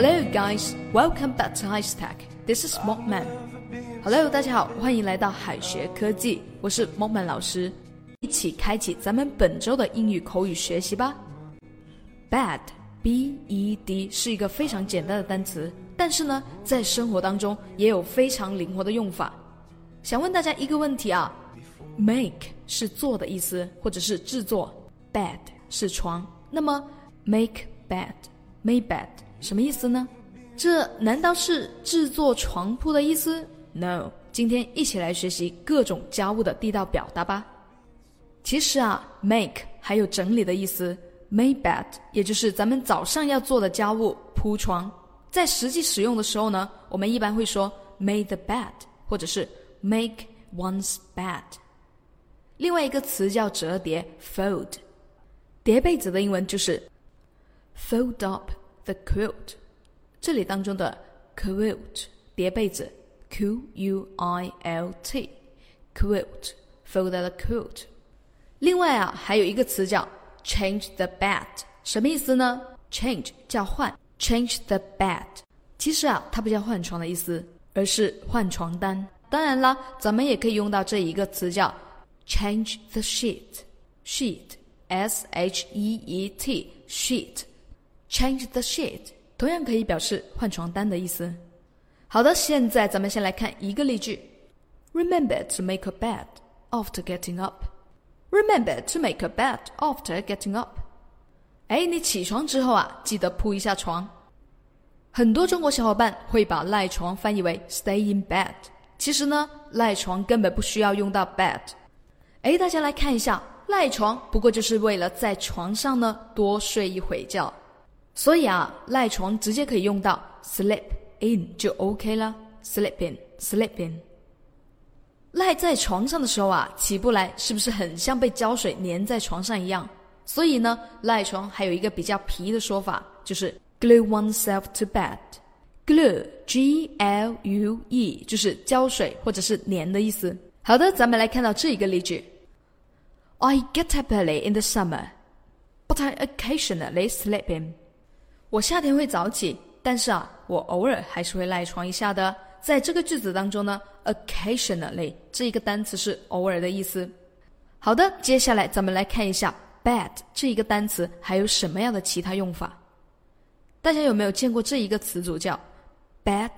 Hello guys, welcome back to High Tech. This is Mokman. Hello，大家好，欢迎来到海学科技，我是 Mokman 老师，一起开启咱们本周的英语口语学习吧。Bad, b e d 是一个非常简单的单词，但是呢，在生活当中也有非常灵活的用法。想问大家一个问题啊，make 是做的意思，或者是制作，bed 是床，那么 make bed, make bed。什么意思呢？这难道是制作床铺的意思？No，今天一起来学习各种家务的地道表达吧。其实啊，make 还有整理的意思，make bed 也就是咱们早上要做的家务，铺床。在实际使用的时候呢，我们一般会说 make the bed，或者是 make one's bed。另外一个词叫折叠，fold，叠被子的英文就是 fold up the quilt。这里当中的 quilt 叠被子，q u i l t quilt fold the quilt。另外啊，还有一个词叫 change the bed，什么意思呢？change 叫换，change the bed，其实啊，它不叫换床的意思，而是换床单。当然啦，咱们也可以用到这一个词叫 change the sheet，sheet s h e e t Change the sheet。同样可以表示换床单的意思。好的，现在咱们先来看一个例句：Remember to make a bed after getting up. Remember to make a bed after getting up. 哎，你起床之后啊，记得铺一下床。很多中国小伙伴会把赖床翻译为 stay in bed，其实呢，赖床根本不需要用到 bed。哎，大家来看一下，赖床不过就是为了在床上呢多睡一会觉。所以啊，赖床直接可以用到 sleep in 就 OK 了 Sleeping, sleeping。赖在床上的时候啊，起不来，是不是很像被胶水粘在床上一样？所以呢，赖床还有一个比较皮的说法，就是 glue oneself to bed。glue，G L U E，就是胶水或者是粘的意思。好的，咱们来看到这一个例句：I get up early in the summer, but I occasionally sleep in。我夏天会早起，但是啊，我偶尔还是会赖床一下的。在这个句子当中呢，occasionally 这一个单词是偶尔的意思。好的，接下来咱们来看一下 bed 这一个单词还有什么样的其他用法。大家有没有见过这一个词组叫 bed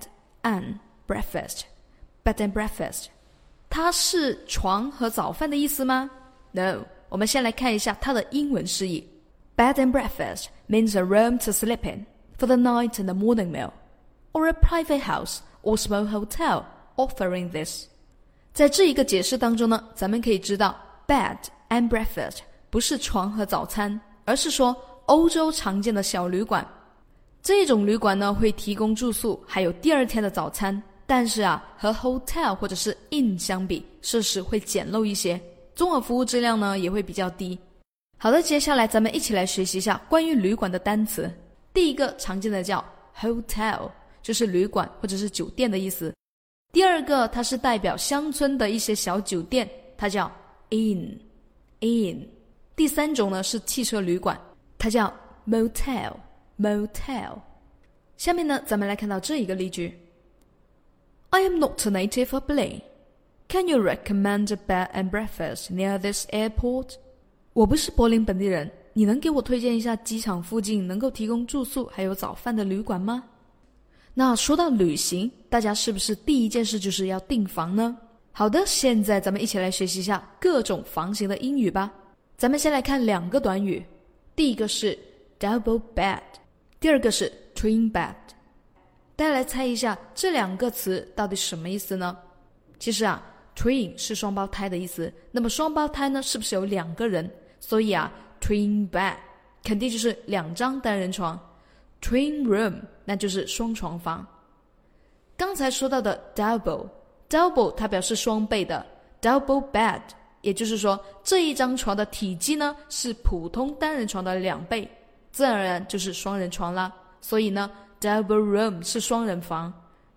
and breakfast？bed and breakfast，它是床和早饭的意思吗？No，我们先来看一下它的英文释义。Bed and breakfast means a room to sleep in for the night and the morning meal, or a private house or small hotel offering this. 在这一个解释当中呢，咱们可以知道，bed and breakfast 不是床和早餐，而是说欧洲常见的小旅馆。这种旅馆呢会提供住宿，还有第二天的早餐。但是啊，和 hotel 或者是 inn 相比，设施会简陋一些，综合服务质量呢也会比较低。好的，接下来咱们一起来学习一下关于旅馆的单词。第一个常见的叫 hotel，就是旅馆或者是酒店的意思。第二个，它是代表乡村的一些小酒店，它叫 inn，inn。第三种呢是汽车旅馆，它叫 motel，motel。下面呢，咱们来看到这一个例句：I am not a native of Berlin. Can you recommend a bed and breakfast near this airport? 我不是柏林本地人，你能给我推荐一下机场附近能够提供住宿还有早饭的旅馆吗？那说到旅行，大家是不是第一件事就是要订房呢？好的，现在咱们一起来学习一下各种房型的英语吧。咱们先来看两个短语，第一个是 double bed，第二个是 twin bed。大家来猜一下这两个词到底什么意思呢？其实啊，twin 是双胞胎的意思，那么双胞胎呢，是不是有两个人？所以啊，twin bed 肯定就是两张单人床，twin room 那就是双床房。刚才说到的 double，double 它表示双倍的，double bed，也就是说这一张床的体积呢是普通单人床的两倍，自然而然就是双人床啦。所以呢，double room 是双人房，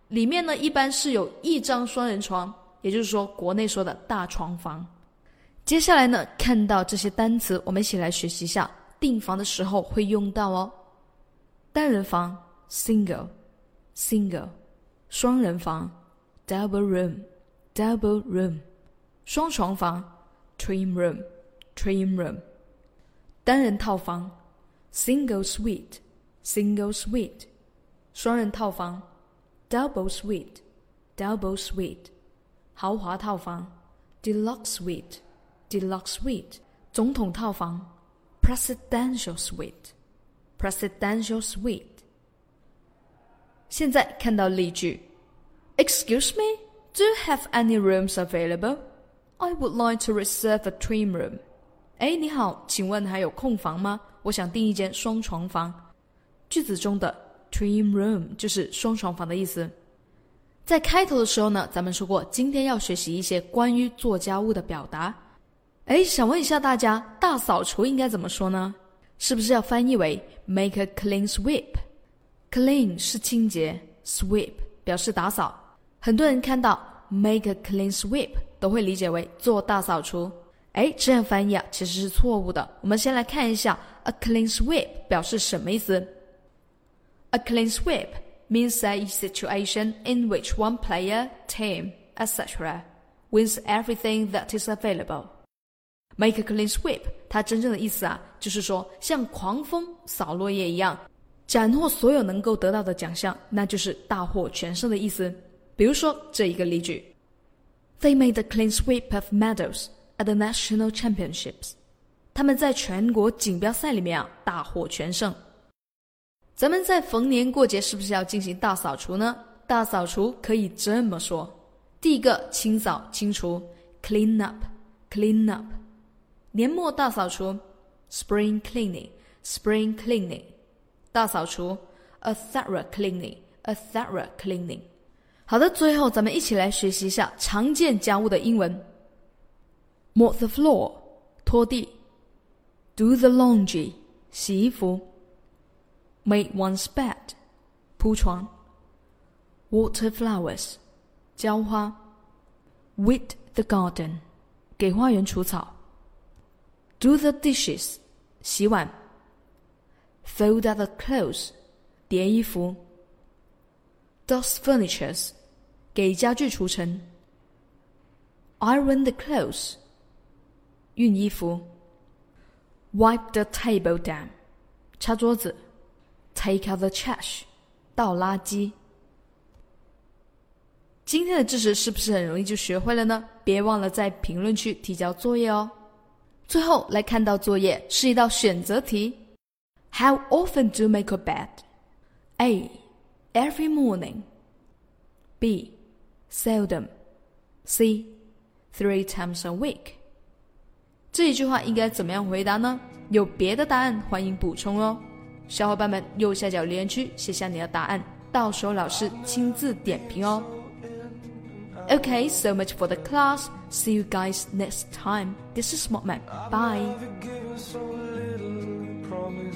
里面呢一般是有一张双人床，也就是说国内说的大床房。接下来呢，看到这些单词，我们一起来学习一下订房的时候会用到哦。单人房 single，single，双人房，double room，double room，双床房，twin room，twin room，单人套房，single suite，single suite，双人套房，double suite，double suite，豪华套房，deluxe suite） Deluxe suite，总统套房，presidential suite，presidential suite。现在看到例句，Excuse me, do you have any rooms available? I would like to reserve a twin room. 哎，你好，请问还有空房吗？我想订一间双床房。句子中的 twin room 就是双床房的意思。在开头的时候呢，咱们说过，今天要学习一些关于做家务的表达。哎，想问一下大家，大扫除应该怎么说呢？是不是要翻译为 make a clean sweep？Clean 是清洁，sweep 表示打扫。很多人看到 make a clean sweep 都会理解为做大扫除。哎，这样翻译啊其实是错误的。我们先来看一下 a clean sweep 表示什么意思。A clean sweep means a situation in which one player, team, etc. wins everything that is available. Make a clean sweep，它真正的意思啊，就是说像狂风扫落叶一样。斩获所有能够得到的奖项，那就是大获全胜的意思。比如说这一个例句：They made a clean sweep of medals at the national championships。他们在全国锦标赛里面啊大获全胜。咱们在逢年过节是不是要进行大扫除呢？大扫除可以这么说：第一个，清扫清除，clean up，clean up；年末大扫除，spring cleaning，spring cleaning。大扫除，a thorough cleaning，a thorough cleaning。好的，最后咱们一起来学习一下常见家务的英文。Mop the floor，拖地；do the laundry，洗衣服；make one's bed，铺床；water flowers，浇花；weed the garden，给花园除草；do the dishes，洗碗。Fold the clothes，叠衣服。Dust furnitures，给家具除尘。Iron the clothes，熨衣服。Wipe the table down，擦桌子。Take out the trash，倒垃圾。今天的知识是不是很容易就学会了呢？别忘了在评论区提交作业哦。最后来看到作业是一道选择题。How often do you make a bed? A. Every morning. B. Seldom. C. Three times a week. 这一句话应该怎么样回答呢？有别的答案欢迎补充哦。小伙伴们，右下角留言区写下你的答案，到时候老师亲自点评哦。Okay, so much for the class. See you guys next time. This is Smokman. Bye.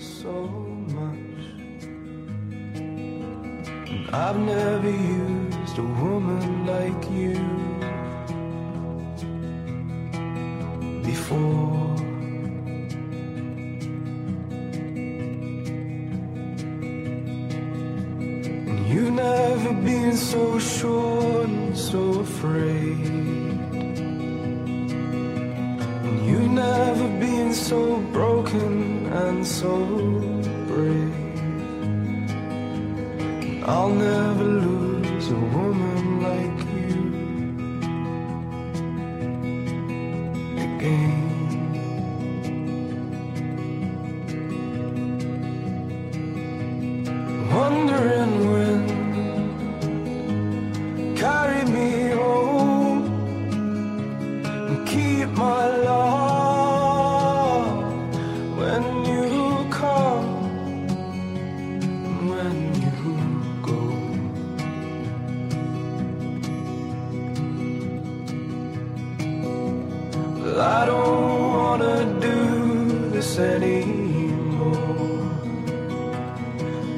so much. And I've never used a woman like you before. You've never been so sure and so afraid. Broken and so brave. I'll never lose a woman anymore.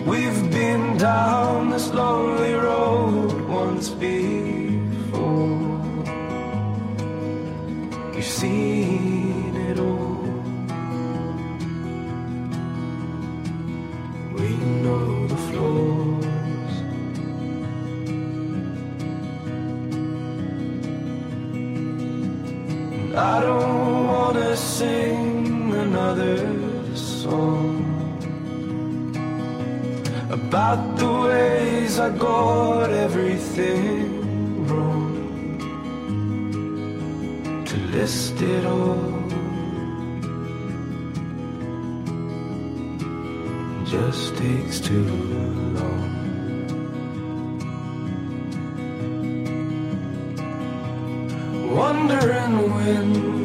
We've been down this lonely road once before. You've seen it all. We know the flaws. And I don't wanna sing song about the ways I got everything wrong. To list it all just takes too long. Wondering when